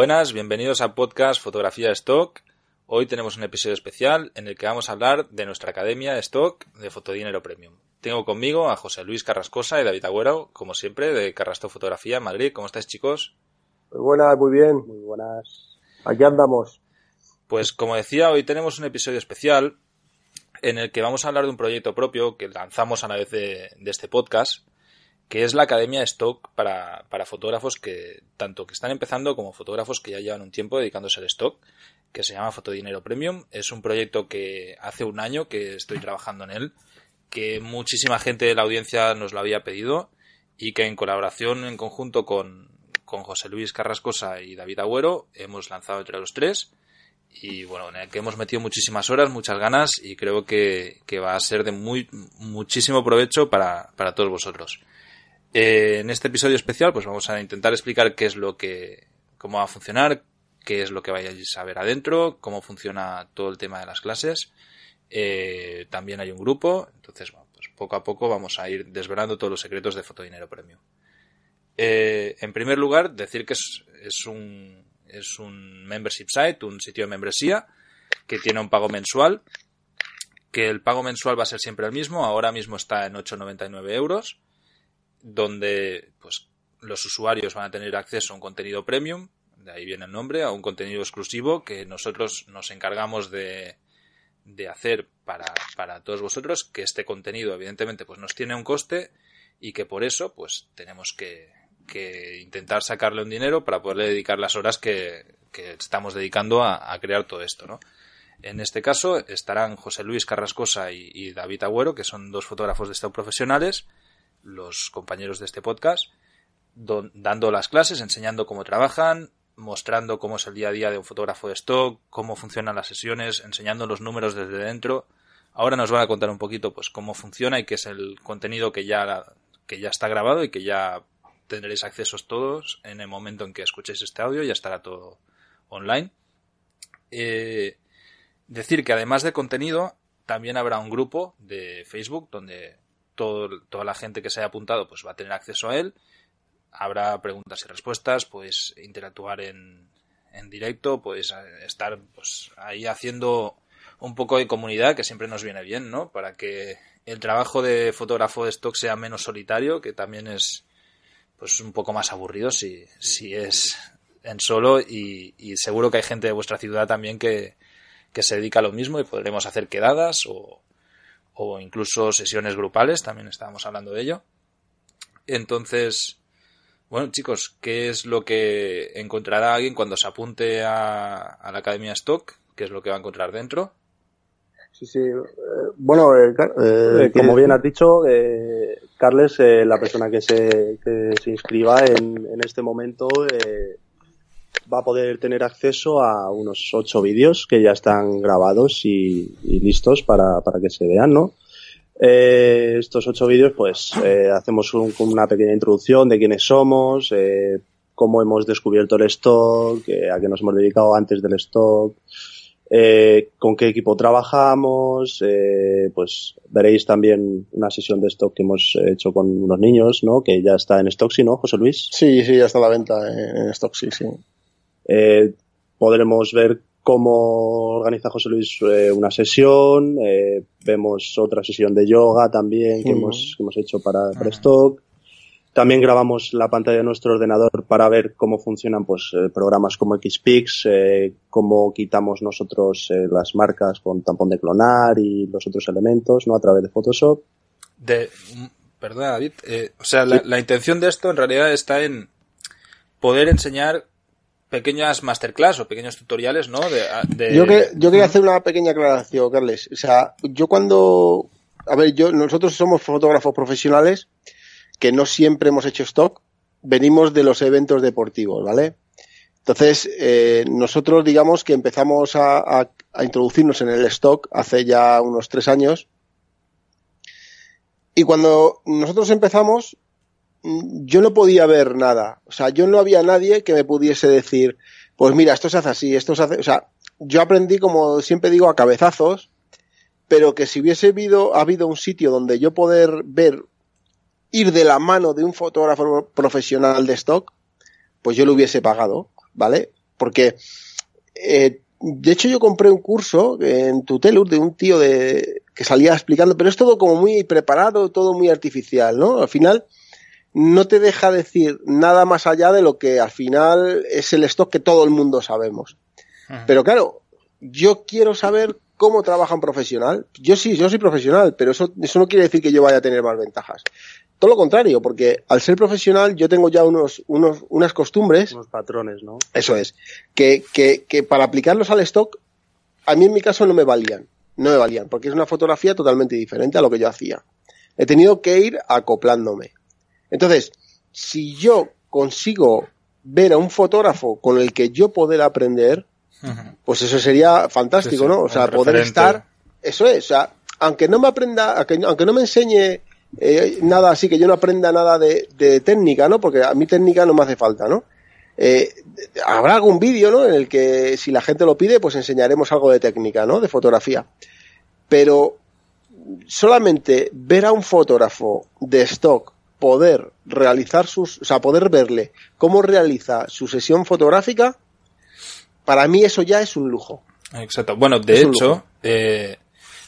Buenas, bienvenidos a podcast Fotografía Stock. Hoy tenemos un episodio especial en el que vamos a hablar de nuestra academia de stock de Fotodinero Premium. Tengo conmigo a José Luis Carrascosa y David Agüero, como siempre, de Carrasto Fotografía en Madrid. ¿Cómo estáis, chicos? Muy buenas, muy bien, muy buenas. Aquí andamos. Pues como decía, hoy tenemos un episodio especial en el que vamos a hablar de un proyecto propio que lanzamos a la vez de, de este podcast que es la Academia Stock para, para, fotógrafos que tanto que están empezando como fotógrafos que ya llevan un tiempo dedicándose al stock, que se llama Fotodinero Premium. Es un proyecto que hace un año que estoy trabajando en él, que muchísima gente de la audiencia nos lo había pedido y que en colaboración en conjunto con, con José Luis Carrascosa y David Agüero hemos lanzado entre los tres y bueno, en el que hemos metido muchísimas horas, muchas ganas y creo que, que va a ser de muy muchísimo provecho para, para todos vosotros. Eh, en este episodio especial, pues vamos a intentar explicar qué es lo que, cómo va a funcionar, qué es lo que vayáis a ver adentro, cómo funciona todo el tema de las clases. Eh, también hay un grupo, entonces, bueno, pues poco a poco vamos a ir desvelando todos los secretos de Fotodinero Premium. Eh, en primer lugar, decir que es, es, un, es un membership site, un sitio de membresía, que tiene un pago mensual, que el pago mensual va a ser siempre el mismo, ahora mismo está en 8,99 euros donde pues los usuarios van a tener acceso a un contenido premium, de ahí viene el nombre, a un contenido exclusivo que nosotros nos encargamos de, de hacer para, para, todos vosotros, que este contenido evidentemente pues nos tiene un coste y que por eso pues tenemos que, que intentar sacarle un dinero para poderle dedicar las horas que, que estamos dedicando a, a, crear todo esto, ¿no? En este caso estarán José Luis Carrascosa y, y David Agüero, que son dos fotógrafos de stock profesionales, los compañeros de este podcast, dando las clases, enseñando cómo trabajan, mostrando cómo es el día a día de un fotógrafo de stock, cómo funcionan las sesiones, enseñando los números desde dentro. Ahora nos van a contar un poquito pues cómo funciona y qué es el contenido que ya, que ya está grabado y que ya tendréis accesos todos en el momento en que escuchéis este audio, ya estará todo online. Eh, decir que además de contenido, también habrá un grupo de Facebook donde toda la gente que se haya apuntado pues va a tener acceso a él. Habrá preguntas y respuestas, pues interactuar en, en directo, pues estar pues ahí haciendo un poco de comunidad que siempre nos viene bien, ¿no? Para que el trabajo de fotógrafo de stock sea menos solitario, que también es pues un poco más aburrido si, si es en solo y, y seguro que hay gente de vuestra ciudad también que, que se dedica a lo mismo y podremos hacer quedadas o, o incluso sesiones grupales, también estábamos hablando de ello. Entonces, bueno chicos, ¿qué es lo que encontrará alguien cuando se apunte a, a la Academia Stock? ¿Qué es lo que va a encontrar dentro? Sí, sí. Eh, bueno, eh, eh, como bien has dicho, eh, Carles, la persona que se, que se inscriba en, en este momento, va a poder tener acceso a unos ocho vídeos que ya están grabados y, listos para, para, que se vean, ¿no? Eh, estos ocho vídeos, pues, eh, hacemos un, una pequeña introducción de quiénes somos, eh, cómo hemos descubierto el stock, a qué nos hemos dedicado antes del stock, eh, con qué equipo trabajamos, eh, pues veréis también una sesión de stock que hemos hecho con unos niños, ¿no? Que ya está en stock, ¿sí, no, José Luis? Sí, sí, ya está a la venta en stock, sí. Eh, podremos ver cómo organiza José Luis eh, una sesión, eh, vemos otra sesión de yoga también que, hemos, que hemos hecho para, para uh -huh. stock. También grabamos la pantalla de nuestro ordenador para ver cómo funcionan pues eh, programas como Xpix, eh, cómo quitamos nosotros eh, las marcas con tampón de clonar y los otros elementos, ¿no? A través de Photoshop. De, perdona, David, eh, o sea, la, la intención de esto en realidad está en poder enseñar pequeñas masterclass o pequeños tutoriales, ¿no? De, de... Yo, que, yo quería hacer una pequeña aclaración, Carles. O sea, yo cuando... A ver, yo nosotros somos fotógrafos profesionales que no siempre hemos hecho stock, venimos de los eventos deportivos, ¿vale? Entonces, eh, nosotros digamos que empezamos a, a, introducirnos en el stock hace ya unos tres años. Y cuando nosotros empezamos, yo no podía ver nada. O sea, yo no había nadie que me pudiese decir, pues mira, esto se hace así, esto se hace. O sea, yo aprendí, como siempre digo, a cabezazos, pero que si hubiese habido, habido un sitio donde yo poder ver ir de la mano de un fotógrafo profesional de stock, pues yo lo hubiese pagado, ¿vale? porque eh, de hecho yo compré un curso en Tutelur de un tío de que salía explicando, pero es todo como muy preparado, todo muy artificial, ¿no? Al final no te deja decir nada más allá de lo que al final es el stock que todo el mundo sabemos. Pero claro, yo quiero saber cómo trabaja un profesional. Yo sí, yo soy profesional, pero eso, eso no quiere decir que yo vaya a tener más ventajas. Todo lo contrario, porque al ser profesional yo tengo ya unos, unos, unas costumbres. Unos patrones, ¿no? Eso es. Que, que, que para aplicarlos al stock, a mí en mi caso no me valían. No me valían, porque es una fotografía totalmente diferente a lo que yo hacía. He tenido que ir acoplándome. Entonces, si yo consigo ver a un fotógrafo con el que yo poder aprender, pues eso sería fantástico, ¿no? O sea, poder estar, eso es, o sea, aunque no me aprenda, aunque, no me enseñe eh, nada así, que yo no aprenda nada de, técnica, ¿no? Porque a mí técnica no me hace falta, ¿no? Eh, habrá algún vídeo, ¿no? En el que si la gente lo pide, pues enseñaremos algo de técnica, ¿no? De fotografía. Pero solamente ver a un fotógrafo de stock poder realizar sus, o sea, poder verle cómo realiza su sesión fotográfica, para mí eso ya es un lujo. Exacto. Bueno, de hecho, eh,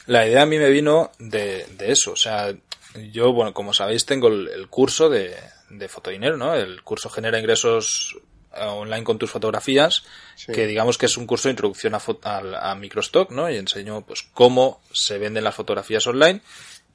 la idea a mí me vino de, eso. O sea, yo, bueno, como sabéis, tengo el, curso de, de Fotodinero, ¿no? El curso genera ingresos online con tus fotografías, que digamos que es un curso de introducción a, a, a, Microstock, ¿no? Y enseño, pues, cómo se venden las fotografías online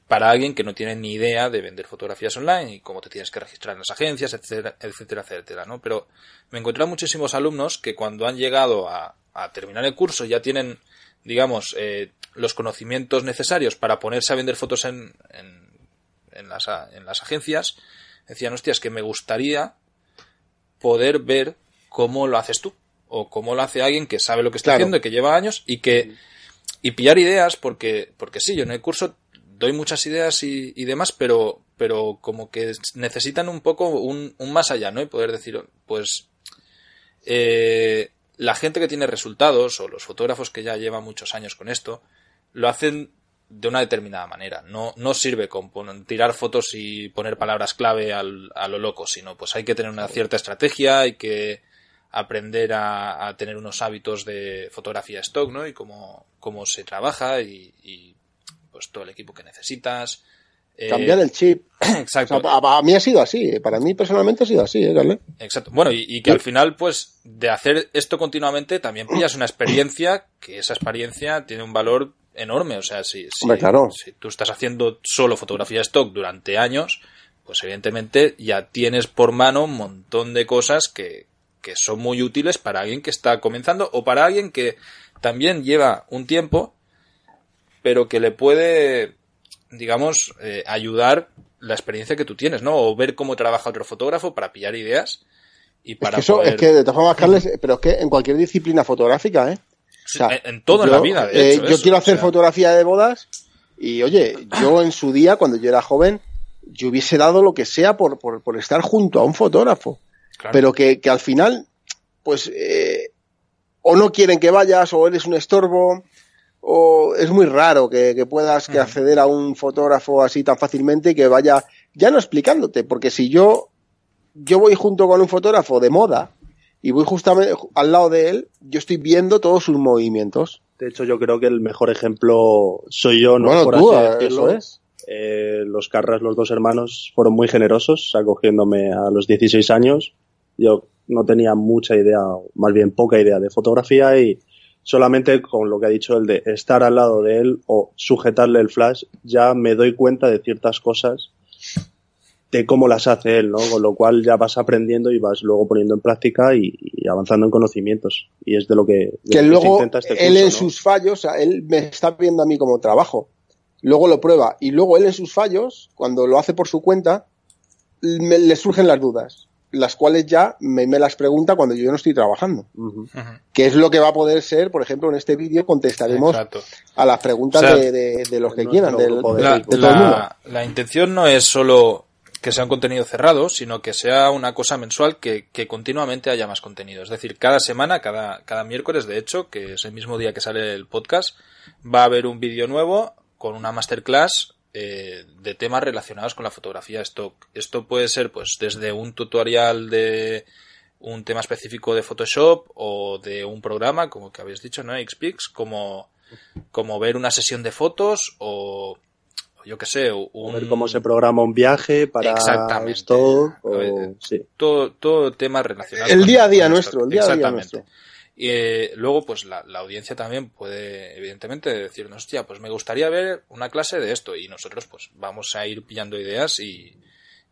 para alguien que no tiene ni idea de vender fotografías online y cómo te tienes que registrar en las agencias, etcétera, etcétera, etcétera, ¿no? Pero me encontré muchísimos alumnos que cuando han llegado a, terminar el curso ya tienen, digamos, eh, los conocimientos necesarios para ponerse a vender fotos en, en, las, en las agencias, decían, hostias, que me gustaría poder ver cómo lo haces tú o cómo lo hace alguien que sabe lo que está haciendo y que lleva años y que y pillar ideas porque porque sí yo en el curso doy muchas ideas y, demás, pero, pero como que necesitan un poco un, más allá, ¿no? Y poder decir, pues, eh, la gente que tiene resultados o los fotógrafos que ya llevan muchos años con esto, lo hacen de una determinada manera. No, no sirve con tirar fotos y poner palabras clave al, a lo loco, sino pues hay que tener una cierta estrategia, hay que aprender a, tener unos hábitos de fotografía stock, ¿no? Y cómo, cómo se trabaja y pues, todo el equipo que necesitas. Eh, Cambiar el chip. Exacto. a, mí ha sido así, para mí personalmente ha sido así, ¿eh, Exacto. Bueno, y, que al final, pues, de hacer esto continuamente, también pillas una experiencia, que esa experiencia tiene un valor enorme. O sea, si, si, si tú estás haciendo solo fotografía stock durante años, pues evidentemente ya tienes por mano un montón de cosas que, que son muy útiles para alguien que está comenzando o para alguien que también lleva un tiempo pero que le puede, digamos, eh, ayudar la experiencia que tú tienes, ¿no? O ver cómo trabaja otro fotógrafo para pillar ideas y para. Es que eso, es que de todas formas, Carles, pero es que en cualquier disciplina fotográfica, ¿eh? en, todo en la vida, de hecho, Yo quiero hacer fotografía de bodas y, oye, yo en su día, cuando yo era joven, yo hubiese dado lo que sea por, por, por estar junto a un fotógrafo. Pero que, que, al final, pues, eh, o no quieren que vayas, o eres un estorbo, o es muy raro que, puedas que acceder a un fotógrafo así tan fácilmente y que vaya ya no explicándote, porque si yo yo voy junto con un fotógrafo de moda y voy justamente al lado de él, yo estoy viendo todos sus movimientos. De hecho, yo creo que el mejor ejemplo soy yo, ¿no? Bueno, tú, eh, eso es. Eh, los Carras, los dos hermanos, fueron muy generosos acogiéndome a los 16 años. Yo no tenía mucha idea, más bien poca idea de fotografía y solamente con lo que ha dicho el de estar al lado de él o sujetarle el flash, ya me doy cuenta de ciertas cosas de cómo las hace él, ¿no? Con lo cual ya vas aprendiendo y vas luego poniendo en práctica y, avanzando en conocimientos. Y es de lo que, que luego este él en sus fallos, él me está viendo a mí como trabajo. Luego lo prueba y luego él en sus fallos, cuando lo hace por su cuenta, le surgen las dudas las cuales ya me, me, las pregunta cuando yo no estoy trabajando. Que es lo que va a poder ser, por ejemplo, en este vídeo contestaremos a las preguntas de, los que quieran, del, la, todo el mundo. La intención no es solo que sea un contenido cerrado, sino que sea una cosa mensual que, que, continuamente haya más contenido. Es decir, cada semana, cada, cada miércoles, de hecho, que es el mismo día que sale el podcast, va a haber un vídeo nuevo con una masterclass eh, de temas relacionados con la fotografía stock. Esto puede ser, pues, desde un tutorial de un tema específico de Photoshop o de un programa, como que habéis dicho, ¿no? XPix, como, como ver una sesión de fotos o yo qué sé, un... ver cómo se programa un viaje para esto, todo, todo tema relacionado. El día a día nuestro, el día a día nuestro. Y eh, luego, pues la, audiencia también puede, evidentemente, decirnos, hostia, pues me gustaría ver una clase de esto. Y nosotros, pues vamos a ir pillando ideas y,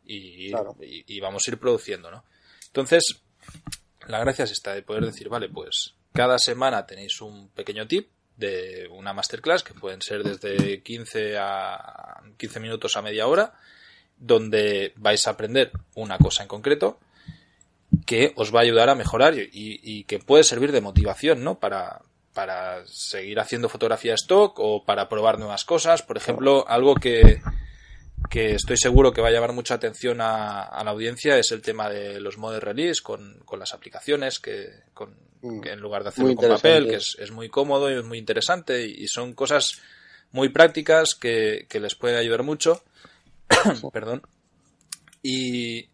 y, y, vamos a ir produciendo, ¿no? Entonces, la gracia es esta de poder decir, vale, pues cada semana tenéis un pequeño tip de una masterclass que pueden ser desde 15 a 15 minutos a media hora, donde vais a aprender una cosa en concreto que os va a ayudar a mejorar y, que puede servir de motivación, ¿no? Para, para seguir haciendo fotografía stock o para probar nuevas cosas. Por ejemplo, algo que, que estoy seguro que va a llamar mucha atención a, la audiencia es el tema de los modes release con, con las aplicaciones que, con, mm. en lugar de hacerlo con papel, que es, es, muy cómodo y es muy interesante y, son cosas muy prácticas que, que les pueden ayudar mucho. Perdón. Y,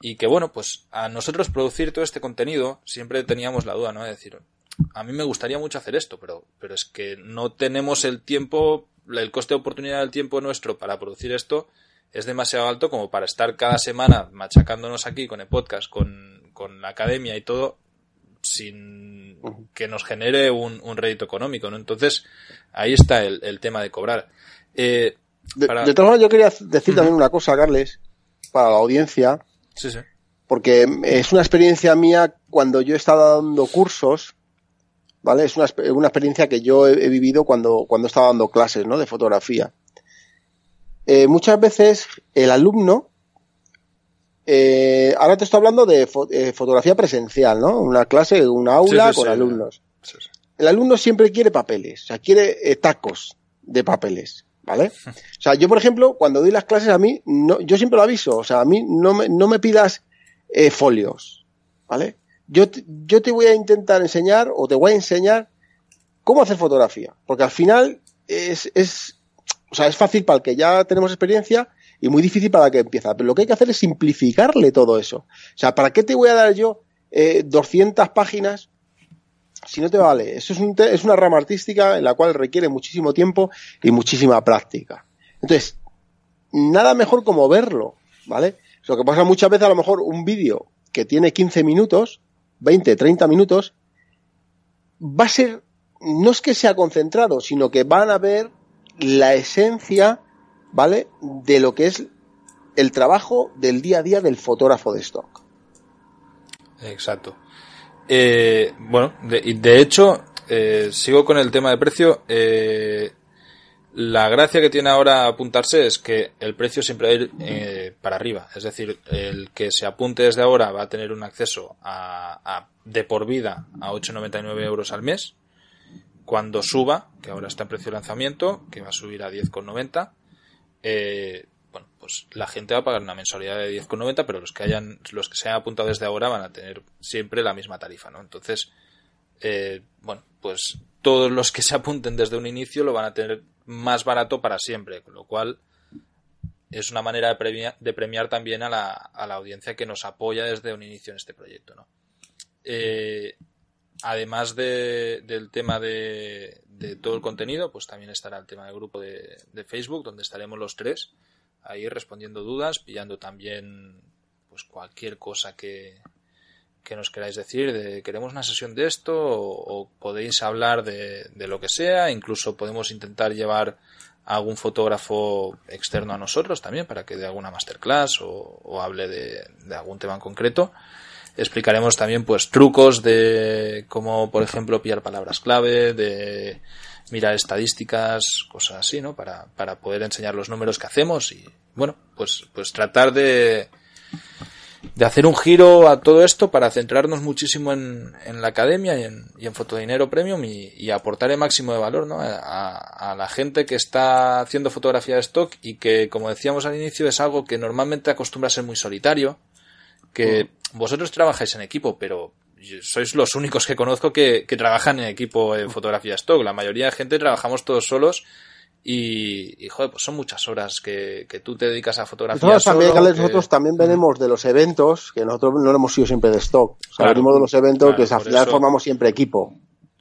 y que bueno, pues a nosotros producir todo este contenido siempre teníamos la duda, ¿no? De decir, a mí me gustaría mucho hacer esto, pero, pero es que no tenemos el tiempo, el coste de oportunidad del tiempo nuestro para producir esto es demasiado alto como para estar cada semana machacándonos aquí con el podcast, con, con la academia y todo, sin que nos genere un, un rédito económico, ¿no? Entonces, ahí está el, el tema de cobrar. Eh, de, todas formas, yo quería decir también una cosa, Carles, para la audiencia, Sí, sí. Porque es una experiencia mía cuando yo he estado dando cursos, ¿vale? Es una, una experiencia que yo he, vivido cuando, cuando estaba dando clases, ¿no? De fotografía. Eh, muchas veces el alumno, eh, ahora te estoy hablando de eh, fotografía presencial, ¿no? Una clase, una aula con alumnos. El alumno siempre quiere papeles, o sea, quiere tacos de papeles. ¿Vale? O sea, yo, por ejemplo, cuando doy las clases a mí, no, yo siempre lo aviso, o sea, a mí no me, no me pidas eh, folios, ¿vale? Yo, yo te voy a intentar enseñar o te voy a enseñar cómo hacer fotografía, porque al final es, es, o sea, es fácil para el que ya tenemos experiencia y muy difícil para el que empieza, pero lo que hay que hacer es simplificarle todo eso. O sea, ¿para qué te voy a dar yo eh, 200 páginas si no te vale. Eso es, un es una rama artística en la cual requiere muchísimo tiempo y muchísima práctica. Entonces, nada mejor como verlo, ¿vale? Lo que pasa muchas veces a lo mejor un vídeo que tiene 15 minutos, 20, 30 minutos, va a ser, no es que sea concentrado, sino que van a ver la esencia, ¿vale? De lo que es el trabajo del día a día del fotógrafo de stock. Exacto. Eh, bueno, de, de hecho, eh, sigo con el tema de precio. Eh, la gracia que tiene ahora apuntarse es que el precio siempre va a ir eh, para arriba. Es decir, el que se apunte desde ahora va a tener un acceso a, de por vida a 8,99 euros al mes. Cuando suba, que ahora está en precio de lanzamiento, que va a subir a 10,90, eh, bueno, pues la gente va a pagar una mensualidad de 10,90, pero los que hayan, los que se hayan apuntado desde ahora van a tener siempre la misma tarifa, ¿no? Entonces, eh, bueno, pues todos los que se apunten desde un inicio lo van a tener más barato para siempre, con lo cual es una manera de premiar, de premiar también a la, a la, audiencia que nos apoya desde un inicio en este proyecto, ¿no? Eh, además de, del tema de, todo el contenido, pues también estará el tema del grupo de Facebook, donde estaremos los tres ahí respondiendo dudas, pillando también pues cualquier cosa que, que nos queráis decir, de queremos una sesión de esto, o, podéis hablar de, de, lo que sea, incluso podemos intentar llevar a algún fotógrafo externo a nosotros también para que dé alguna masterclass o, o hable de, de, algún tema en concreto. Explicaremos también pues trucos de cómo, por ejemplo, pillar palabras clave, de mirar estadísticas, cosas así, ¿no? Para, para poder enseñar los números que hacemos y, bueno, pues, pues tratar de, de hacer un giro a todo esto para centrarnos muchísimo en, en la academia y en, y en Fotodinero Premium y, y, aportar el máximo de valor ¿no? a, a, la gente que está haciendo fotografía de stock y que, como decíamos al inicio, es algo que normalmente acostumbra a ser muy solitario, que vosotros trabajáis en equipo, pero sois los únicos que conozco que, que trabajan en equipo en fotografía stock. La mayoría de gente trabajamos todos solos Y, joder, pues son muchas horas que, que tú te dedicas a fotografía. Nosotros también, nosotros también venimos de los eventos, que nosotros no hemos sido siempre de stock. O sea, venimos de los eventos que al final formamos siempre equipo.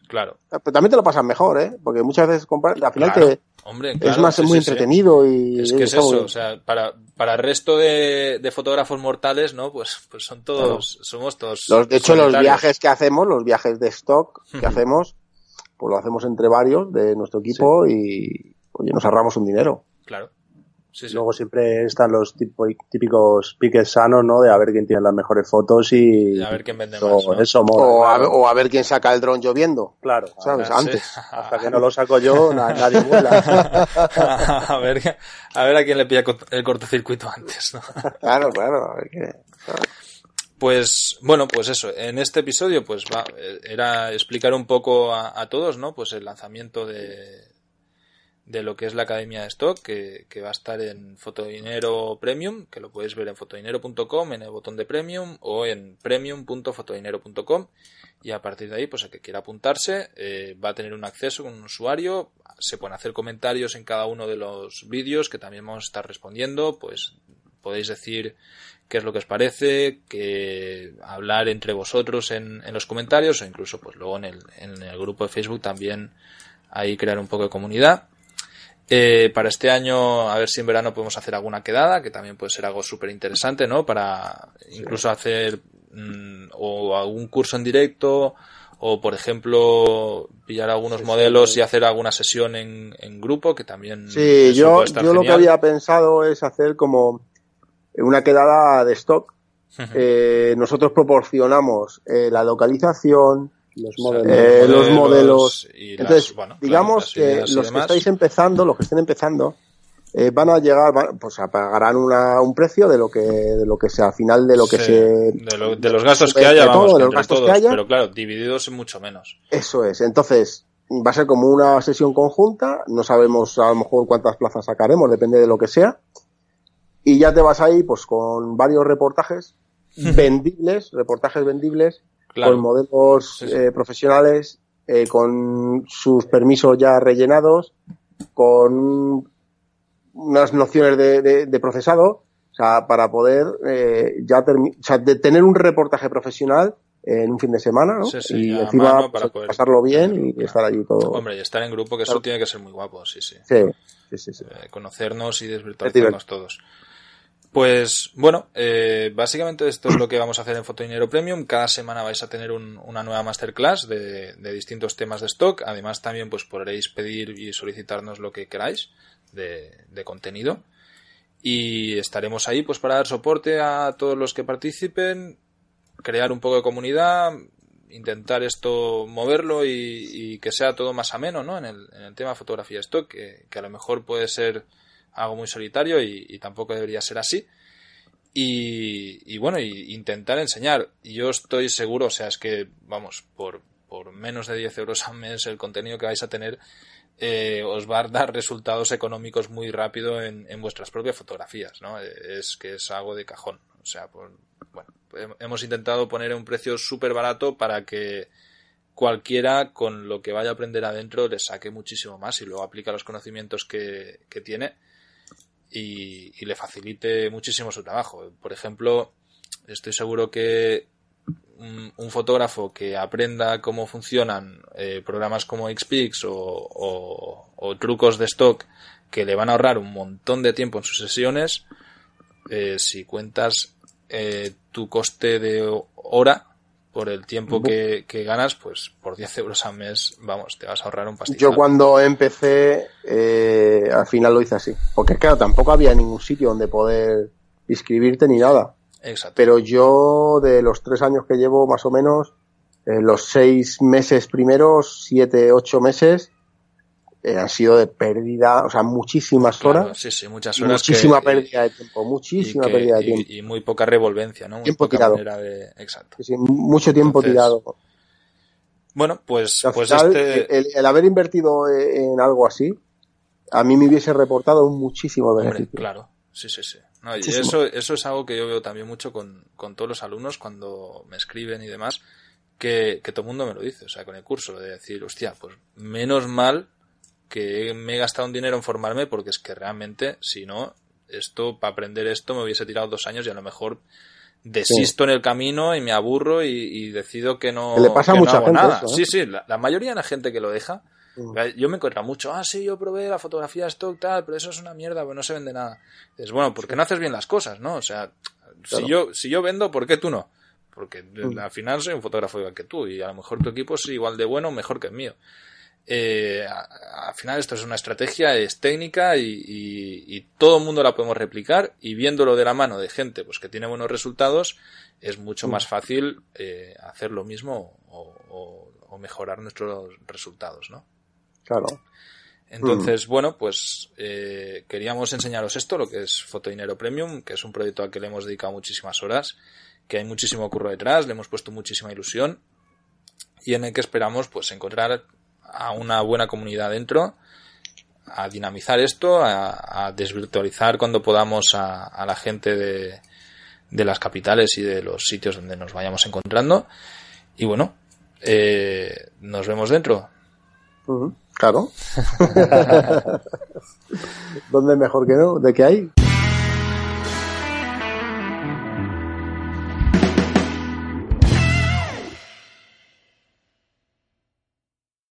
Claro. Pero también te lo pasas mejor, ¿eh? Porque muchas veces al final te, Hombre, es más, muy entretenido y... Es que es eso, o sea, para, para el resto de, de fotógrafos mortales, ¿no? Pues, pues son todos, somos todos... de hecho, los viajes que hacemos, los viajes de stock que hacemos, pues lo hacemos entre varios de nuestro equipo y, oye, nos ahorramos un dinero. Claro. Luego siempre están los típicos piques sanos, ¿no? De a ver quién tiene las mejores fotos y... a ver quién vende más, Eso o, a, ver quién saca el dron lloviendo. Claro. ¿Sabes? Antes. Hasta que no lo saco yo, nadie vuela. a, ver, a ver a quién le pilla el cortocircuito antes, ¿no? claro, claro. Pues bueno, pues eso. En este episodio, pues va, era explicar un poco a todos, ¿no? Pues el lanzamiento de, de lo que es la Academia de Stock, que, va a estar en Fotodinero Premium, que lo puedes ver en fotodinero.com, en el botón de Premium o en premium.fotodinero.com. Y a partir de ahí, pues el que quiera apuntarse eh, va a tener un acceso con un usuario. Se pueden hacer comentarios en cada uno de los vídeos que también vamos a estar respondiendo. Pues podéis decir qué es lo que os parece, que hablar entre vosotros en, en los comentarios o incluso pues luego en el, en el grupo de Facebook también ahí crear un poco de comunidad. Eh, para este año, a ver si en verano podemos hacer alguna quedada, que también puede ser algo súper interesante, ¿no? Para incluso hacer mm, o algún curso en directo, o por ejemplo, pillar algunos modelos y hacer alguna sesión en, en grupo, que también. Sí, yo, yo lo que había pensado es hacer como una quedada de stock. eh, nosotros proporcionamos eh, la localización, los modelos. Eh, Entonces, digamos que los que estáis empezando, los que estén empezando, eh, van a llegar, pues pagarán una, un precio de lo que, de lo que sea, al final de lo que se. De, los gastos que haya, vamos, de los gastos que haya. Pero claro, divididos en mucho menos. Eso es. Entonces, va a ser como una sesión conjunta, no sabemos a lo mejor cuántas plazas sacaremos, depende de lo que sea. Y ya te vas ahí, pues con varios reportajes vendibles, reportajes vendibles, con modelos eh, profesionales, eh, con sus permisos ya rellenados, con unas nociones de, procesado, o sea, para poder eh, ya o sea, de tener un reportaje profesional en un fin de semana, ¿no? y encima para pues, pasarlo bien y estar allí todo. Hombre, y estar en grupo, que eso tiene que ser muy guapo, sí, sí. Sí, sí, sí. conocernos y desvirtuarnos todos. Pues bueno, eh, básicamente esto es lo que vamos a hacer en Fotodinero Premium. Cada semana vais a tener una nueva masterclass de, distintos temas de stock. Además también pues podréis pedir y solicitarnos lo que queráis de, contenido. Y estaremos ahí pues para dar soporte a todos los que participen, crear un poco de comunidad, intentar esto moverlo y, que sea todo más ameno ¿no? en, el, en el tema fotografía stock, que a lo mejor puede ser algo muy solitario y, tampoco debería ser así. Y, bueno, y intentar enseñar. Yo estoy seguro, o sea, es que, vamos, por, por menos de 10 euros al mes el contenido que vais a tener eh, os va a dar resultados económicos muy rápido en, vuestras propias fotografías, ¿no? Es que es algo de cajón. O sea, bueno, hemos intentado poner un precio súper barato para que cualquiera con lo que vaya a aprender adentro le saque muchísimo más y luego aplica los conocimientos que, que tiene y, le facilite muchísimo su trabajo. Por ejemplo, estoy seguro que un, fotógrafo que aprenda cómo funcionan eh, programas como Xpix o, trucos de stock que le van a ahorrar un montón de tiempo en sus sesiones, eh, si cuentas eh, tu coste de hora por el tiempo que, ganas, pues por 10 euros al mes, vamos, te vas a ahorrar un pastizal. Yo cuando empecé, eh, al final lo hice así. Porque claro, tampoco había ningún sitio donde poder inscribirte ni nada. Exacto. Pero yo, de los tres años que llevo, más o menos, eh, los seis meses primeros, siete, ocho meses, eh, han sido de pérdida, o sea, muchísimas horas. Sí, sí, muchas horas. Muchísima pérdida de tiempo, muchísima pérdida de tiempo. Y, muy poca revolvencia, ¿no? Muy tiempo tirado. Exacto. Sí, mucho tiempo tirado. Bueno, pues, pues este... el, haber invertido en algo así, a mí me hubiese reportado muchísimo beneficio. claro, sí, sí, sí. y eso, eso es algo que yo veo también mucho con, con todos los alumnos cuando me escriben y demás, que, que todo el mundo me lo dice, o sea, con el curso, de decir, hostia, pues menos mal que me he gastado un dinero en formarme porque es que realmente, si no, esto, para aprender esto me hubiese tirado dos años y a lo mejor desisto en el camino y me aburro y, decido que no, le pasa mucha gente nada. Sí, sí, la, mayoría de la gente que lo deja, mm. yo me encuentro mucho, ah, sí, yo probé la fotografía stock tal, pero eso es una mierda, pues no se vende nada. Es bueno, porque no haces bien las cosas, ¿no? O sea, si yo si yo vendo, ¿por qué tú no? Porque mm. al final soy un fotógrafo igual que tú y a lo mejor tu equipo es igual de bueno o mejor que el mío. Eh, al final esto es una estrategia, es técnica y, todo el mundo la podemos replicar y viéndolo de la mano de gente pues que tiene buenos resultados es mucho más fácil eh, hacer lo mismo o, mejorar nuestros resultados, ¿no? Claro. Entonces, bueno, pues eh, queríamos enseñaros esto, lo que es Fotodinero Premium, que es un proyecto al que le hemos dedicado muchísimas horas, que hay muchísimo curro detrás, le hemos puesto muchísima ilusión y en el que esperamos pues encontrar a una buena comunidad dentro, a dinamizar esto, a, desvirtualizar cuando podamos a, la gente de, de, las capitales y de los sitios donde nos vayamos encontrando. Y bueno, eh, nos vemos dentro. claro. ¿Dónde mejor que no? ¿De qué hay?